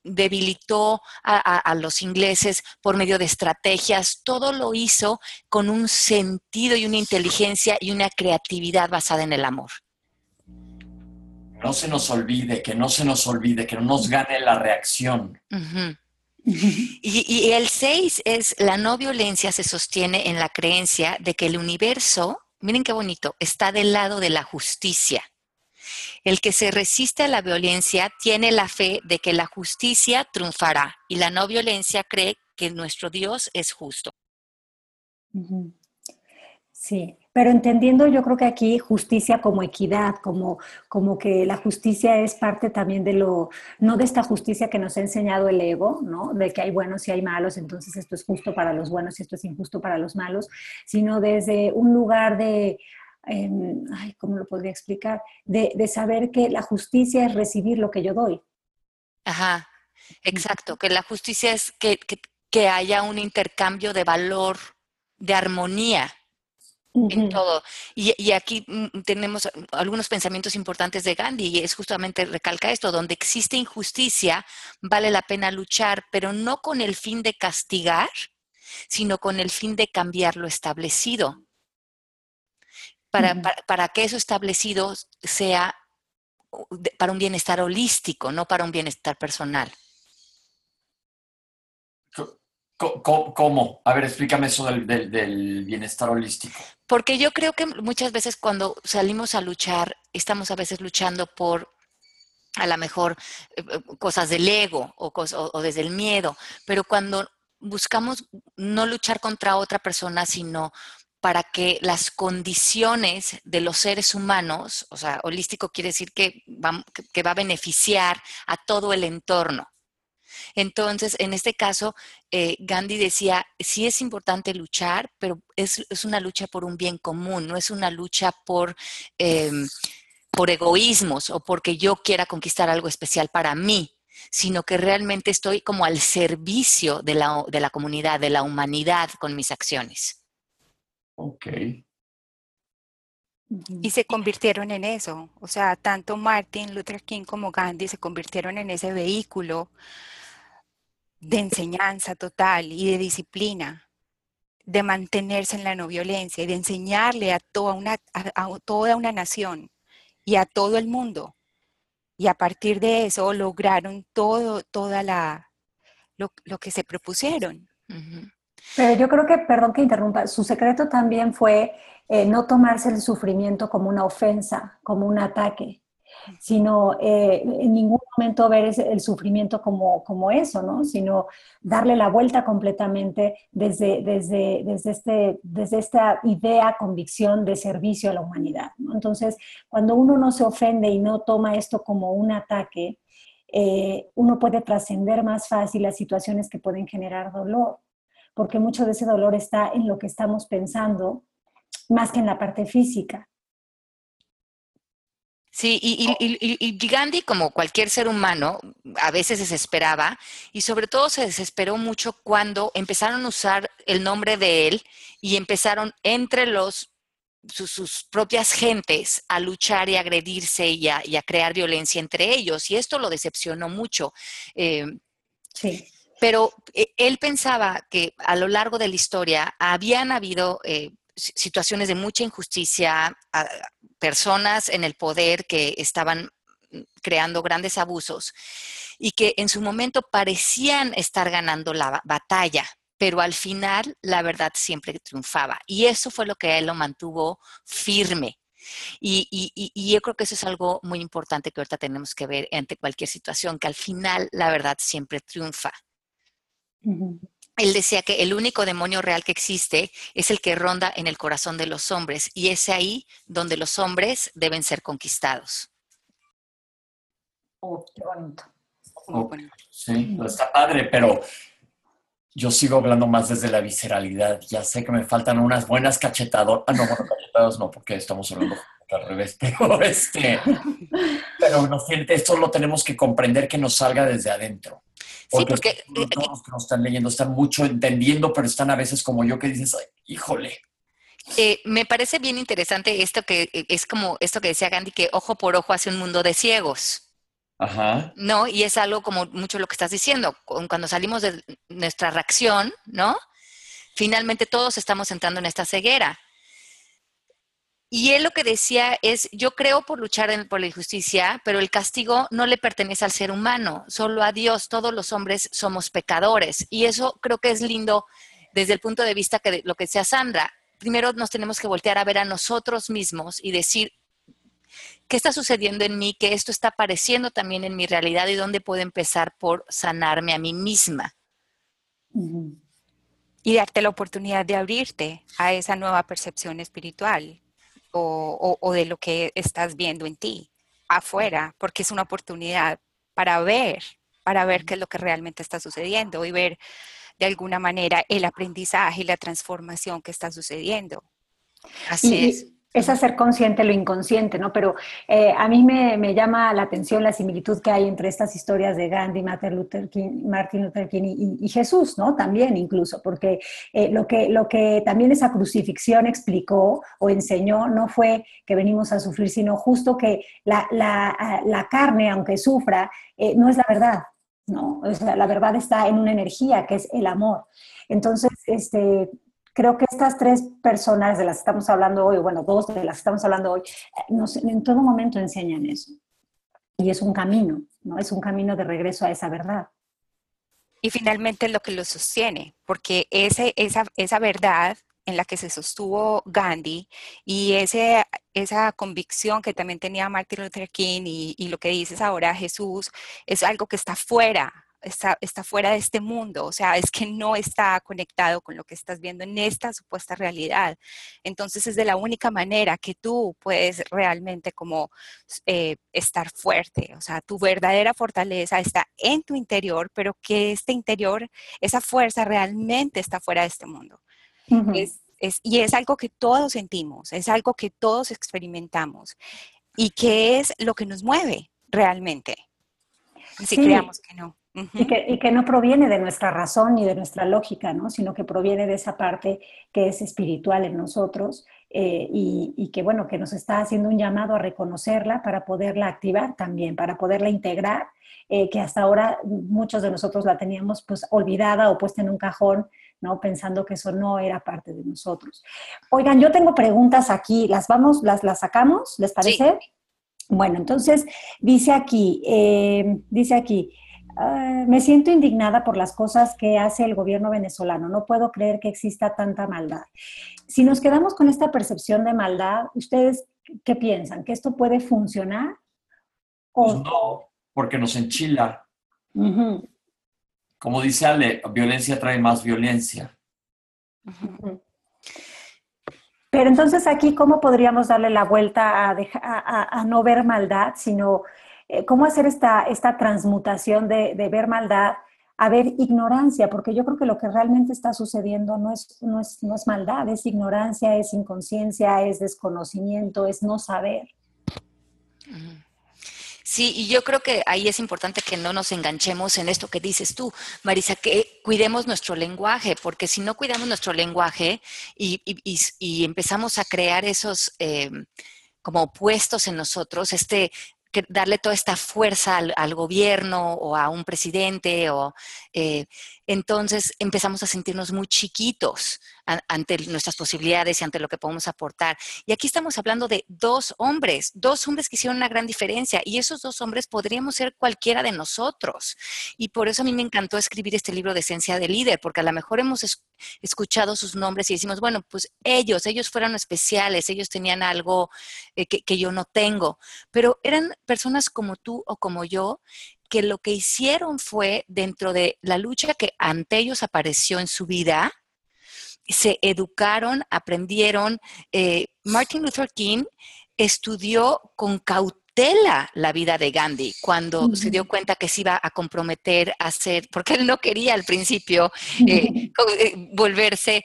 debilitó a, los ingleses por medio de estrategias. Todo lo hizo con un sentido y una inteligencia y una creatividad basada en el amor. No se nos olvide, que no se nos olvide, que no nos gane la reacción. Y, el 6 es la no violencia se sostiene en la creencia de que el universo, miren qué bonito, está del lado de la justicia. El que se resiste a la violencia tiene la fe de que la justicia triunfará y la no violencia cree que nuestro Dios es justo. Sí, pero entendiendo yo creo que aquí justicia como equidad, como, como que la justicia es parte también de lo, no de esta justicia que nos ha enseñado el ego, ¿no? De que hay buenos y hay malos, entonces esto es justo para los buenos y esto es injusto para los malos, sino desde un lugar de, em, ay, ¿cómo lo podría explicar? De, de saber que la justicia es recibir lo que yo doy. Ajá, exacto, que la justicia es que, que, que haya un intercambio de valor, de armonía en todo. Y, y, aquí mm, tenemos algunos pensamientos importantes de Gandhi y es justamente recalca esto, donde existe injusticia, vale la pena luchar, pero no con el fin de castigar, sino con el fin de cambiar lo establecido. Para, uh -huh. para, para que eso establecido sea para un bienestar holístico, no para un bienestar personal. ¿Cómo? A ver, explícame eso del, del, bienestar holístico. Porque yo creo que muchas veces cuando salimos a luchar, estamos a veces luchando por a lo mejor eh, cosas del ego o, o, o desde el miedo, pero cuando buscamos no luchar contra otra persona, sino para que las condiciones de los seres humanos, o sea, holístico quiere decir que va, que va a beneficiar a todo el entorno. Entonces, en este caso, eh, Gandhi decía, sí es importante luchar, pero es, es, una lucha por un bien común, no es una lucha por, eh, por egoísmos o porque yo quiera conquistar algo especial para mí, sino que realmente estoy como al servicio de la, de la comunidad, de la humanidad con mis acciones. Ok. Y se convirtieron en eso. O sea, tanto Martin Luther King como Gandhi se convirtieron en ese vehículo de enseñanza total y de disciplina, de mantenerse en la no violencia y de enseñarle a toda una, a, a toda una nación y a todo el mundo. Y a partir de eso lograron todo, toda la, lo, lo que se propusieron. Uh -huh. Pero yo creo que, perdón que interrumpa, su secreto también fue eh, no tomarse el sufrimiento como una ofensa, como un ataque, sino eh, en ningún momento ver el sufrimiento como, como eso, ¿no? Sino darle la vuelta completamente desde, desde, desde, este, desde esta idea, convicción de servicio a la humanidad. Entonces, cuando uno no se ofende y no toma esto como un ataque, eh, uno puede trascender más fácil las situaciones que pueden generar dolor, porque mucho de ese dolor está en lo que estamos pensando más que en la parte física. Sí, y, y, y, y, Gandhi, como cualquier ser humano, a veces desesperaba y sobre todo se desesperó mucho cuando empezaron a usar el nombre de él y empezaron entre los sus, sus propias gentes a luchar y agredirse y a, y a, crear violencia entre ellos. Y esto lo decepcionó mucho. Eh, sí. Pero eh, él pensaba que a lo largo de la historia habían habido eh, situaciones de mucha injusticia, a personas en el poder que estaban creando grandes abusos y que en su momento parecían estar ganando la batalla, pero al final la verdad siempre triunfaba. Y eso fue lo que él lo mantuvo firme. Y, y, yo creo que eso es algo muy importante que ahorita tenemos que ver ante cualquier situación, que al final la verdad siempre triunfa. Él decía que el único demonio real que existe es el que ronda en el corazón de los hombres y es ahí donde los hombres deben ser conquistados. Oh, qué bonito. Oh, sí, está padre, pero yo sigo hablando más desde la visceralidad. Ya sé que me faltan unas buenas cachetadoras. Ah, no, bueno, cachetadas no, porque estamos hablando al revés, pero este, pero no, esto lo tenemos que comprender que nos salga desde adentro. Porque, sí, porque todos los que nos están leyendo están mucho entendiendo, pero están a veces como yo que dices, Ay, híjole. Eh, me parece bien interesante esto que es como esto que decía Gandhi, que ojo por ojo hace un mundo de ciegos. Ajá. ¿No? Y es algo como mucho lo que estás diciendo. Cuando salimos de nuestra reacción, ¿no? Finalmente todos estamos entrando en esta ceguera. Y él lo que decía es, yo creo por luchar en, por la injusticia, pero el castigo no le pertenece al ser humano, solo a Dios. Todos los hombres somos pecadores. Y eso creo que es lindo desde el punto de vista que lo que decía Sandra. Primero nos tenemos que voltear a ver a nosotros mismos y decir, ¿qué está sucediendo en mí? Que esto está apareciendo también en mi realidad y dónde puedo empezar por sanarme a mí misma. Y darte la oportunidad de abrirte a esa nueva percepción espiritual o, o, o, de lo que estás viendo en ti afuera, porque es una oportunidad para ver, para ver qué es lo que realmente está sucediendo y ver de alguna manera el aprendizaje y la transformación que está sucediendo. Así y, es. Es hacer consciente lo inconsciente, ¿no? Pero eh, a mí me, llama la atención la similitud que hay entre estas historias de Gandhi, Martin Luther King, Martin Luther King y, Jesús, ¿no? También incluso, porque eh, lo, que, lo que también esa crucifixión explicó o enseñó no fue que venimos a sufrir, sino justo que la, la, carne, aunque sufra, eh, no es la verdad, ¿no? O sea, la verdad está en una energía que es el amor. Entonces, este, creo que estas tres personas de las que estamos hablando hoy, bueno, dos de las que estamos hablando hoy, nos, en todo momento enseñan eso. Y es un camino, ¿no? Es un camino de regreso a esa verdad. Y finalmente lo que lo sostiene, porque ese, esa, esa verdad en la que se sostuvo Gandhi y ese, esa convicción que también tenía Martin Luther King y, y, lo que dices ahora Jesús, es algo que está fuera está, está fuera de este mundo, o sea, es que no está conectado con lo que estás viendo en esta supuesta realidad. Entonces es de la única manera que tú puedes realmente como eh, estar fuerte, o sea, tu verdadera fortaleza está en tu interior, pero que este interior, esa fuerza realmente está fuera de este mundo. es, y es algo que todos sentimos, es algo que todos experimentamos y que es lo que nos mueve realmente. Si creamos que no y, que, no proviene de nuestra razón ni de nuestra lógica, ¿no? sino que proviene de esa parte que es espiritual en nosotros eh, y, que, bueno, que nos está haciendo un llamado a reconocerla para poderla activar también, para poderla integrar, eh, que hasta ahora muchos de nosotros la teníamos pues olvidada o puesta en un cajón, ¿no? Pensando que eso no era parte de nosotros. Oigan, yo tengo preguntas aquí, ¿las vamos, las, las sacamos? ¿Les parece? Bueno, entonces dice aquí, eh, dice aquí, Me siento indignada por las cosas que hace el gobierno venezolano. No puedo creer que exista tanta maldad. Si nos quedamos con esta percepción de maldad, ¿ustedes qué piensan? ¿Que esto puede funcionar? Pues no, porque nos enchila. Como dice Ale, violencia trae más violencia. Pero entonces aquí, ¿cómo podríamos darle la vuelta a, a no ver maldad, sino cómo hacer esta, esta transmutación de, ver maldad a ver ignorancia, porque yo creo que lo que realmente está sucediendo no es, no es, no es maldad, es ignorancia, es inconsciencia, es desconocimiento, es no saber. Sí, y yo creo que ahí es importante que no nos enganchemos en esto que dices tú, Marisa, que cuidemos nuestro lenguaje, porque si no cuidamos nuestro lenguaje y, empezamos a crear esos... Eh, como opuestos en nosotros, este darle toda esta fuerza al, gobierno o a un presidente o eh, entonces empezamos a sentirnos muy chiquitos ante nuestras posibilidades y ante lo que podemos aportar. Y aquí estamos hablando de dos hombres, dos hombres que hicieron una gran diferencia y esos dos hombres podríamos ser cualquiera de nosotros. Y por eso a mí me encantó escribir este libro de Esencia de Líder, porque a lo mejor hemos escuchado sus nombres y decimos, bueno, pues ellos, ellos fueron especiales, ellos tenían algo eh, que, que yo no tengo, pero eran personas como tú o como yo que lo que hicieron fue dentro de la lucha que ante ellos apareció en su vida, se educaron, aprendieron. Eh, Martin Luther King estudió con cautela la vida de Gandhi cuando se dio cuenta que se iba a comprometer a hacer, porque él no quería al principio eh, eh, volverse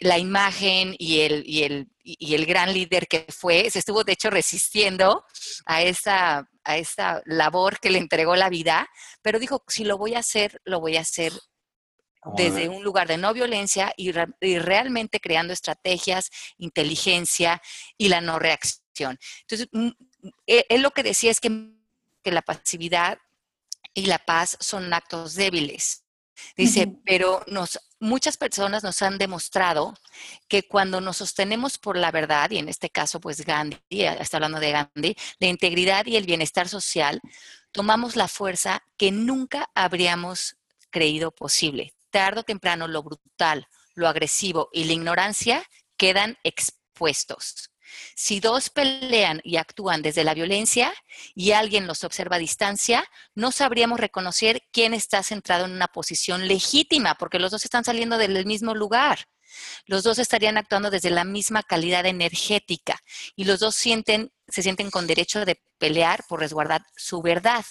la imagen y el, y el y, el gran líder que fue, se estuvo de hecho resistiendo a esa, a esa labor que le entregó la vida, pero dijo, si lo voy a hacer, lo voy a hacer desde un lugar de no violencia y, realmente creando estrategias, inteligencia y la no reacción. Entonces, mm, e, él, lo que decía es que, que la pasividad y la paz son actos débiles. Dice, pero nos, muchas personas nos han demostrado que cuando nos sostenemos por la verdad, y en este caso, pues Gandhi, está hablando de Gandhi, la integridad y el bienestar social, tomamos la fuerza que nunca habríamos creído posible. Tardo o temprano, lo brutal, lo agresivo y la ignorancia quedan expuestos. Si dos pelean y actúan desde la violencia y alguien los observa a distancia, no sabríamos reconocer quién está centrado en una posición legítima, porque los dos están saliendo del mismo lugar. Los dos estarían actuando desde la misma calidad energética y los dos sienten, se sienten con derecho de pelear por resguardar su verdad.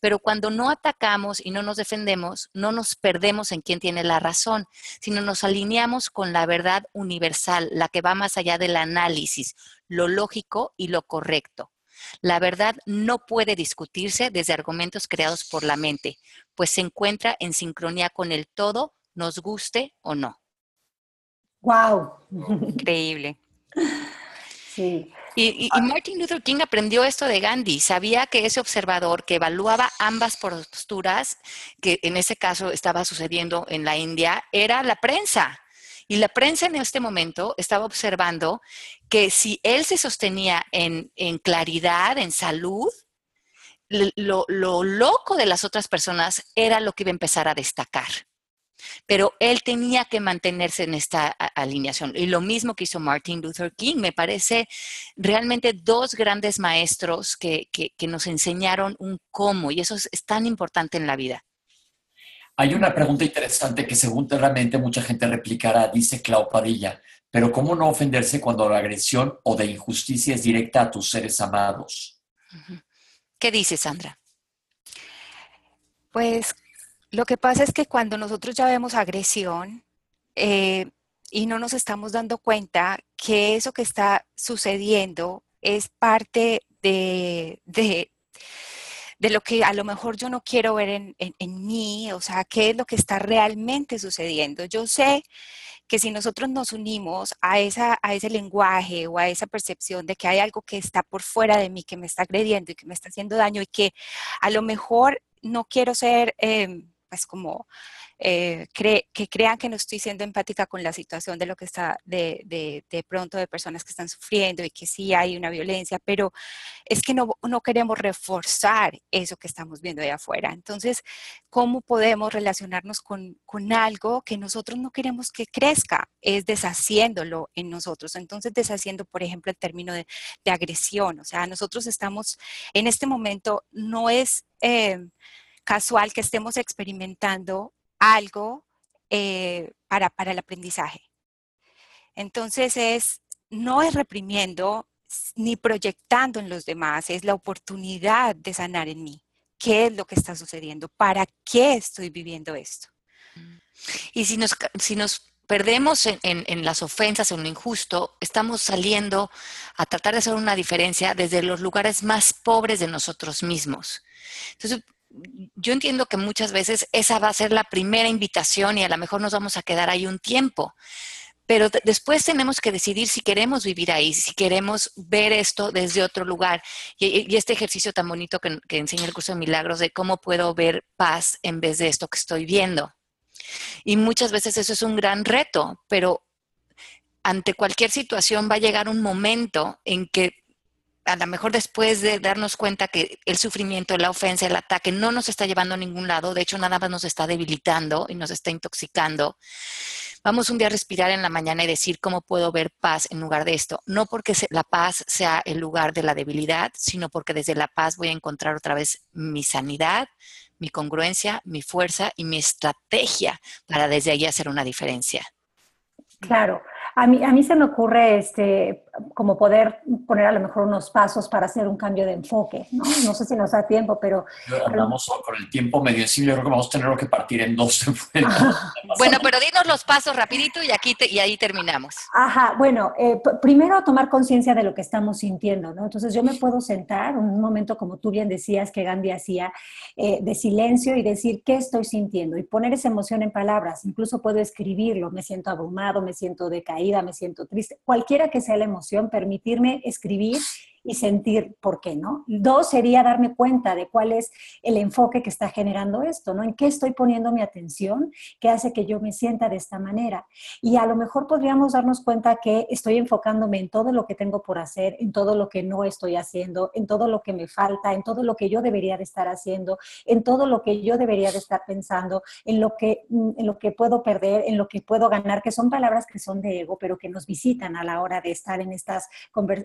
Pero cuando no atacamos y no nos defendemos, no nos perdemos en quién tiene la razón, sino nos alineamos con la verdad universal, la que va más allá del análisis. lo lógico y lo correcto. La verdad no puede discutirse desde argumentos creados por la mente, pues se encuentra en sincronía con el todo, nos guste o no. ¡Wow! Increíble. Sí. Y, Martin Luther King aprendió esto de Gandhi. Sabía que ese observador que evaluaba ambas posturas, que en ese caso estaba sucediendo en la India, era la prensa. Y la prensa en este momento estaba observando que si él se sostenía en, claridad, en salud, lo, loco de las otras personas era lo que iba a empezar a destacar. Pero él tenía que mantenerse en esta alineación. Y lo mismo que hizo Martin Luther King. Me parece realmente dos grandes maestros que, nos enseñaron un cómo. Y eso es, tan importante en la vida. Hay una pregunta interesante que seguramente mucha gente replicará, dice Clau Padilla, pero ¿cómo no ofenderse cuando la agresión o de injusticia es directa a tus seres amados? ¿Qué dice Sandra? Pues lo que pasa es que cuando nosotros ya vemos agresión eh, y no nos estamos dando cuenta que eso que está sucediendo es parte de, de, lo que a lo mejor yo no quiero ver en, en, mí, o sea, qué es lo que está realmente sucediendo. Yo sé que si nosotros nos unimos a, esa, a ese lenguaje o a esa percepción de que hay algo que está por fuera de mí, que me está agrediendo y que me está haciendo daño y que a lo mejor no quiero ser... Em, pues como eh, que crean que no estoy siendo empática con la situación de lo que está de, de, pronto de personas que están sufriendo y que sí hay una violencia, pero es que no, no queremos reforzar eso que estamos viendo de afuera. Entonces, ¿cómo podemos relacionarnos con, con algo que nosotros no queremos que crezca? Es deshaciéndolo en nosotros. Entonces, deshaciendo, por ejemplo, el término de, de agresión. O sea, nosotros estamos en este momento, no es... Eh, casual que estemos experimentando algo eh, para, para el aprendizaje. Entonces es, no es reprimiendo ni proyectando en los demás, es la oportunidad de sanar en mí. ¿Qué es lo que está sucediendo? ¿Para qué estoy viviendo esto? Y si nos, si nos perdemos en, en, las ofensas, en lo injusto, estamos saliendo a tratar de hacer una diferencia desde los lugares más pobres de nosotros mismos. Entonces, yo entiendo que muchas veces esa va a ser la primera invitación y a lo mejor nos vamos a quedar ahí un tiempo. Pero después tenemos que decidir si queremos vivir ahí, si queremos ver esto desde otro lugar. Y, este ejercicio tan bonito que, que, enseña el curso de milagros de cómo puedo ver paz en vez de esto que estoy viendo. Y muchas veces eso es un gran reto, pero ante cualquier situación va a llegar un momento en que a lo mejor después de darnos cuenta que el sufrimiento, la ofensa, el ataque no nos está llevando a ningún lado, de hecho nada más nos está debilitando y nos está intoxicando, vamos un día a respirar en la mañana y decir cómo puedo ver paz en lugar de esto. No porque la paz sea el lugar de la debilidad, sino porque desde la paz voy a encontrar otra vez mi sanidad, mi congruencia, mi fuerza y mi estrategia para desde ahí hacer una diferencia. Claro, a mí, a mí se me ocurre este, como poder poner a lo mejor unos pasos para hacer un cambio de enfoque, ¿no? No sé si nos da tiempo, pero... Andamos con el tiempo medio encima, yo creo que vamos a tener que partir en dos. bueno, pero dinos los pasos rapidito y, aquí y ahí terminamos. Ajá, bueno, eh, primero tomar conciencia de lo que estamos sintiendo, ¿no? Entonces yo me puedo sentar un momento, como tú bien decías que Gandhi hacía, eh, de silencio y decir qué estoy sintiendo y poner esa emoción en palabras. Incluso puedo escribirlo, me siento abrumado, me siento decaída, me siento triste, cualquiera que sea la emoción, permitirme escribir y sentir por qué, ¿no? Dos sería darme cuenta de cuál es el enfoque que está generando esto, ¿no? En qué estoy poniendo mi atención, qué hace que yo me sienta de esta manera. Y a lo mejor podríamos darnos cuenta que estoy enfocándome en todo lo que tengo por hacer, en todo lo que no estoy haciendo, en todo lo que me falta, en todo lo que yo debería de estar haciendo, en todo lo que yo debería de estar pensando, en lo que, en lo que puedo perder, en lo que puedo ganar, que son palabras que son de ego, pero que nos visitan a la hora de estar en estas,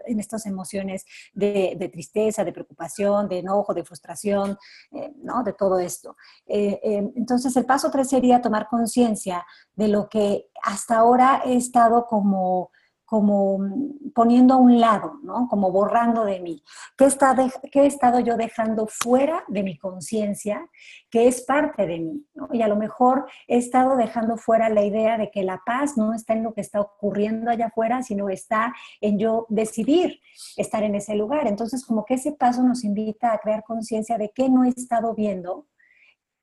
en estas emociones de, tristeza, de preocupación, de enojo, de frustración, eh, ¿no? De todo esto. Eh, eh, entonces, el paso tres sería tomar conciencia de lo que hasta ahora he estado como como poniendo a un lado, ¿no? Como borrando de mí. ¿Qué, está qué he estado yo dejando fuera de mi conciencia, que es parte de mí? Y a lo mejor he estado dejando fuera la idea de que la paz no está en lo que está ocurriendo allá afuera, sino está en yo decidir estar en ese lugar. Entonces, como que ese paso nos invita a crear conciencia de qué no he estado viendo.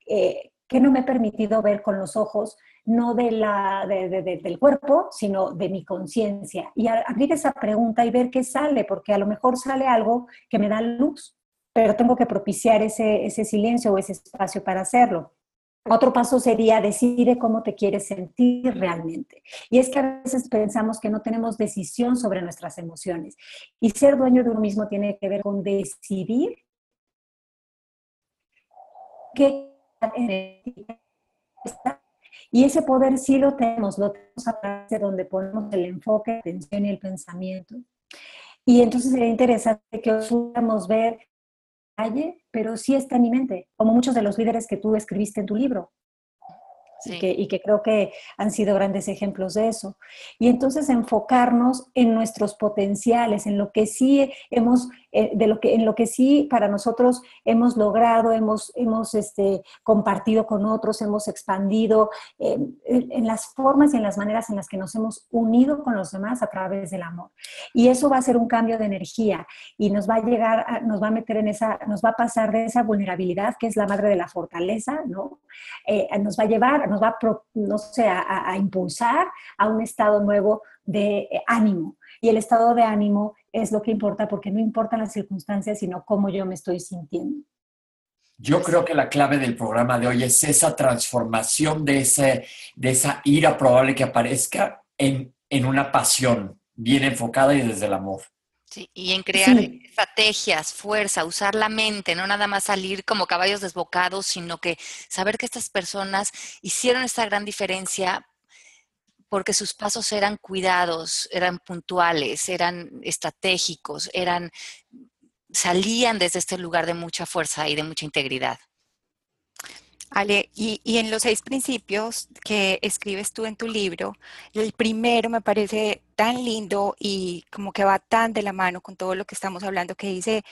Eh, que no me he permitido ver con los ojos, no de la, del cuerpo, sino de mi conciencia. Y abrir esa pregunta y ver qué sale, porque a lo mejor sale algo que me da luz, pero tengo que propiciar ese, ese silencio o ese espacio para hacerlo. Otro paso sería decide cómo te quieres sentir realmente. Y es que a veces pensamos que no tenemos decisión sobre nuestras emociones. Y ser dueño de uno mismo tiene que ver con decidir qué y ese poder sí lo tenemos, lo tenemos a través de donde ponemos el enfoque, la atención y el pensamiento. Y entonces sería interesante que pudiéramos ver calle, pero sí está en mi mente, como muchos de los líderes que tú escribiste en tu libro. Y, que, y, que, creo que han sido grandes ejemplos de eso. Y entonces enfocarnos en nuestros potenciales, en lo que sí hemos eh, de lo que, en lo que sí para nosotros hemos logrado, hemos, hemos este, compartido con otros, hemos expandido eh, en las formas y en las maneras en las que nos hemos unido con los demás a través del amor. Y eso va a ser un cambio de energía y nos va a llegar, nos va a meter en esa, nos va a pasar de esa vulnerabilidad que es la madre de la fortaleza, ¿no? Eh, nos va a llevar, nos va a, no sé, a impulsar a un estado nuevo de ánimo. Y el estado de ánimo es lo que importa porque no importan las circunstancias, sino cómo yo me estoy sintiendo. Yo creo que la clave del programa de hoy es esa transformación de, ese, de esa ira probable que aparezca en, en una pasión bien enfocada y desde el amor. Sí, y en crear estrategias, fuerza, usar la mente, no nada más salir como caballos desbocados, sino que saber que estas personas hicieron esta gran diferencia porque sus pasos eran cuidados, eran puntuales, eran estratégicos, eran salían desde este lugar de mucha fuerza y de mucha integridad. Ale, y, y, en los seis principios que escribes tú en tu libro, el primero me parece tan lindo y como que va tan de la mano con todo lo que estamos hablando, que dice,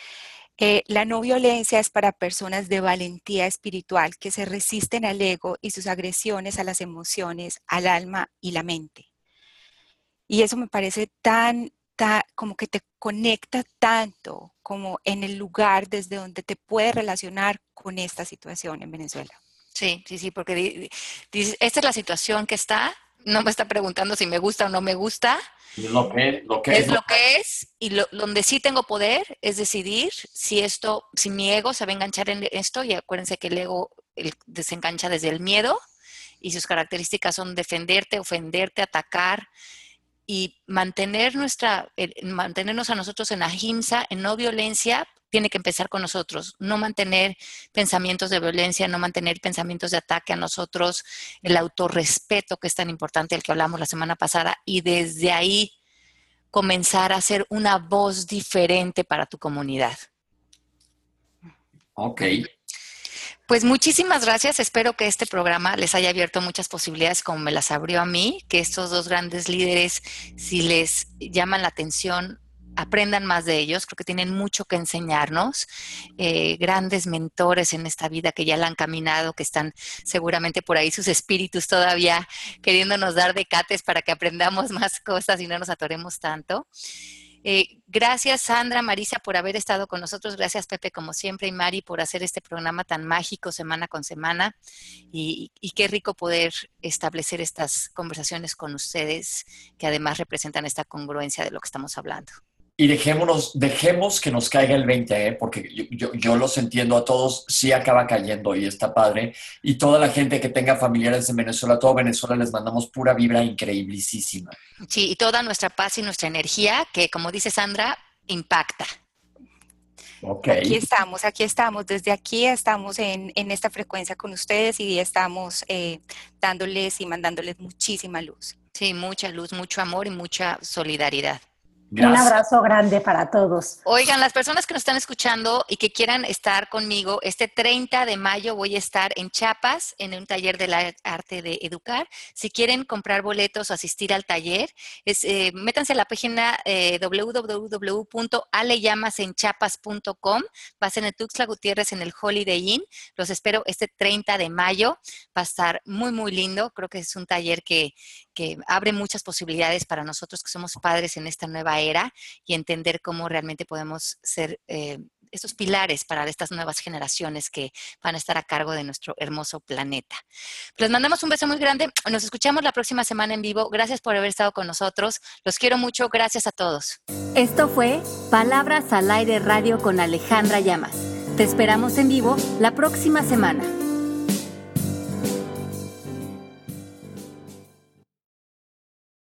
la no violencia es para personas de valentía espiritual que se resisten al ego y sus agresiones a las emociones, al alma y la mente. Y eso me parece tan, como que te conecta tanto como en el lugar desde donde te puedes relacionar con esta situación en Venezuela. Sí, sí, sí, porque esta es la situación que está, no me está preguntando si me gusta o no me gusta. Es lo que, lo que es. es lo que es y donde sí tengo poder es decidir si esto, si mi ego se va a enganchar en esto y acuérdense que el ego desengancha desde el miedo y sus características son defenderte, ofenderte, atacar y mantener nuestra, mantenernos a nosotros en ahimsa, en no violencia, tiene que empezar con nosotros, no mantener pensamientos de violencia, no mantener pensamientos de ataque a nosotros, el autorrespeto que es tan importante, el que hablamos la semana pasada, y desde ahí comenzar a ser una voz diferente para tu comunidad. Ok. Pues muchísimas gracias. Espero que este programa les haya abierto muchas posibilidades como me las abrió a mí, que estos dos grandes líderes, si les llaman la atención, aprendan más de ellos, creo que tienen mucho que enseñarnos, eh, grandes mentores en esta vida que ya la han caminado, que están seguramente por ahí sus espíritus todavía queriéndonos dar decates para que aprendamos más cosas y no nos atoremos tanto. Eh, gracias Sandra, Marisa por haber estado con nosotros. Gracias Pepe como siempre y Mari por hacer este programa tan mágico semana con semana. y, qué rico poder establecer estas conversaciones con ustedes que además representan esta congruencia de lo que estamos hablando. Y dejémonos, dejemos que nos caiga el 20, ¿eh? porque yo, yo, los entiendo a todos, sí acaba cayendo y está padre. Y toda la gente que tenga familiares en Venezuela, todo Venezuela les mandamos pura vibra increíblísima. Sí, y toda nuestra paz y nuestra energía, que como dice Sandra, impacta. Okay. Aquí estamos, aquí estamos, desde aquí estamos en, en esta frecuencia con ustedes y estamos eh, dándoles y mandándoles muchísima luz. Sí, mucha luz, mucho amor y mucha solidaridad. Un abrazo grande para todos. Oigan, las personas que nos están escuchando y que quieran estar conmigo, este 30 de mayo voy a estar en Chiapas en un taller de la arte de educar. Si quieren comprar boletos o asistir al taller, es, eh, métanse a la página eh, www.aleyamasenchapas.com. Va a ser en Tuxtla Gutiérrez en el Holiday Inn. Los espero este 30 de mayo. Va a estar muy, muy lindo. Creo que es un taller que, que abre muchas posibilidades para nosotros que somos padres en esta nueva era y entender cómo realmente podemos ser eh, estos pilares para estas nuevas generaciones que van a estar a cargo de nuestro hermoso planeta. Les mandamos un beso muy grande. Nos escuchamos la próxima semana en vivo. Gracias por haber estado con nosotros. Los quiero mucho. Gracias a todos. Esto fue Palabras al Aire Radio con Alejandra Llamas. Te esperamos en vivo la próxima semana.